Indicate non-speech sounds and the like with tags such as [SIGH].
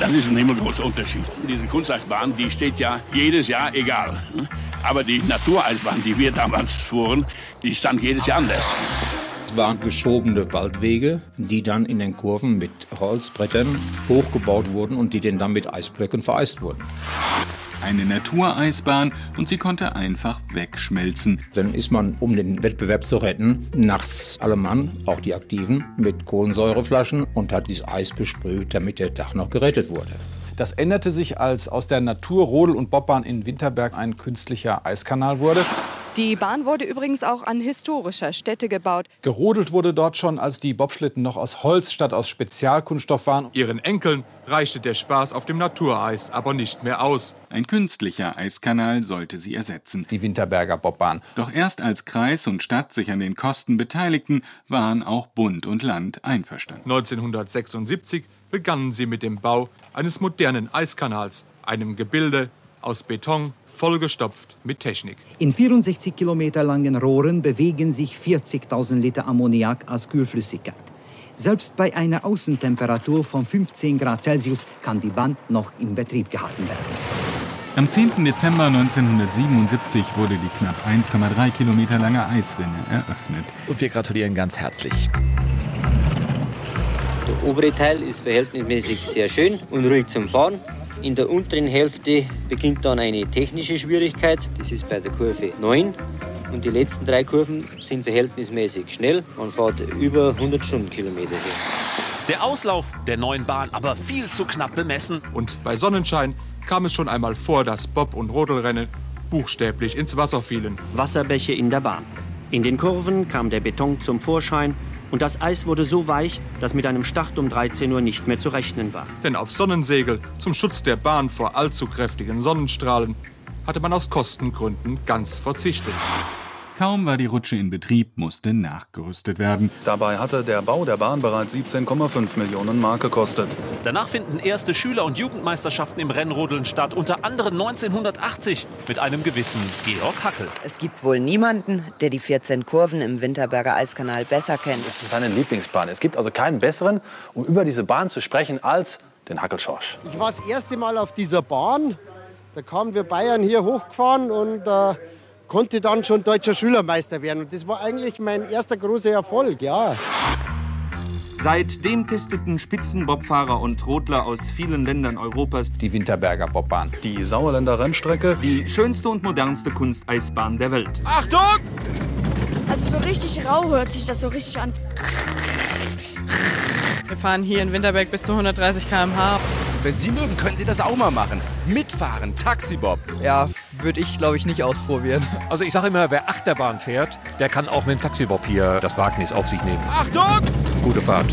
das ist ein himmelgroßer Unterschied. Diese Kunsteisbahn, die steht ja jedes Jahr egal. Aber die Natureisbahn, die wir damals fuhren, die stand jedes Jahr anders. Es waren geschobene Waldwege, die dann in den Kurven mit Holzbrettern hochgebaut wurden und die dann mit Eisblöcken vereist wurden. Eine Natureisbahn und sie konnte einfach wegschmelzen. Dann ist man, um den Wettbewerb zu retten, nachts alle Mann, auch die Aktiven, mit Kohlensäureflaschen und hat dieses Eis besprüht, damit der Tag noch gerettet wurde. Das änderte sich, als aus der Natur-Rodel- und Bobbahn in Winterberg ein künstlicher Eiskanal wurde. Die Bahn wurde übrigens auch an historischer Stätte gebaut. Gerodelt wurde dort schon, als die Bobschlitten noch aus Holz statt aus Spezialkunststoff waren. Ihren Enkeln reichte der Spaß auf dem Natureis aber nicht mehr aus. Ein künstlicher Eiskanal sollte sie ersetzen. Die Winterberger Bobbahn. Doch erst als Kreis und Stadt sich an den Kosten beteiligten, waren auch Bund und Land einverstanden. 1976 begannen sie mit dem Bau eines modernen Eiskanals, einem Gebilde aus Beton, vollgestopft mit Technik. In 64 Kilometer langen Rohren bewegen sich 40.000 Liter Ammoniak als Kühlflüssigkeit. Selbst bei einer Außentemperatur von 15 Grad Celsius kann die Bahn noch in Betrieb gehalten werden. Am 10. Dezember 1977 wurde die knapp 1,3 Kilometer lange Eisrinne eröffnet. Und wir gratulieren ganz herzlich. Der obere Teil ist verhältnismäßig sehr schön und ruhig zum Fahren. In der unteren Hälfte beginnt dann eine technische Schwierigkeit. Das ist bei der Kurve 9. Und die letzten drei Kurven sind verhältnismäßig schnell. Man fährt über 100 Stundenkilometer hier. Der Auslauf der neuen Bahn aber viel zu knapp bemessen. Und bei Sonnenschein kam es schon einmal vor, dass Bob- und Rodelrennen buchstäblich ins Wasser fielen. Wasserbäche in der Bahn. In den Kurven kam der Beton zum Vorschein und das Eis wurde so weich, dass mit einem Start um 13 Uhr nicht mehr zu rechnen war. Denn auf Sonnensegel zum Schutz der Bahn vor allzu kräftigen Sonnenstrahlen hatte man aus Kostengründen ganz verzichtet. Kaum war die Rutsche in Betrieb, musste nachgerüstet werden. Dabei hatte der Bau der Bahn bereits 17,5 Millionen Mark gekostet. Danach finden erste Schüler- und Jugendmeisterschaften im Rennrodeln statt, unter anderem 1980 mit einem gewissen Georg Hackel. Es gibt wohl niemanden, der die 14 Kurven im Winterberger Eiskanal besser kennt. Es ist seine Lieblingsbahn. Es gibt also keinen besseren, um über diese Bahn zu sprechen, als den Hackelschorsch. Ich war das erste Mal auf dieser Bahn. Da kamen wir Bayern hier hochgefahren und äh, konnte dann schon deutscher Schülermeister werden. Und das war eigentlich mein erster großer Erfolg, ja. Seitdem testeten Spitzenbobfahrer und Rodler aus vielen Ländern Europas die Winterberger Bobbahn. Die Sauerländer Rennstrecke. Die schönste und modernste Kunsteisbahn der Welt. Achtung! Also so richtig rau hört sich das so richtig an. Wir fahren hier in Winterberg bis zu 130 km/h. Wenn Sie mögen, können Sie das auch mal machen. Mitfahren, Taxibob. Ja, würde ich, glaube ich, nicht ausprobieren. [LAUGHS] Also ich sage immer, wer Achterbahn fährt, der kann auch mit dem Taxibob hier das Wagnis auf sich nehmen. Achtung! Gute Fahrt.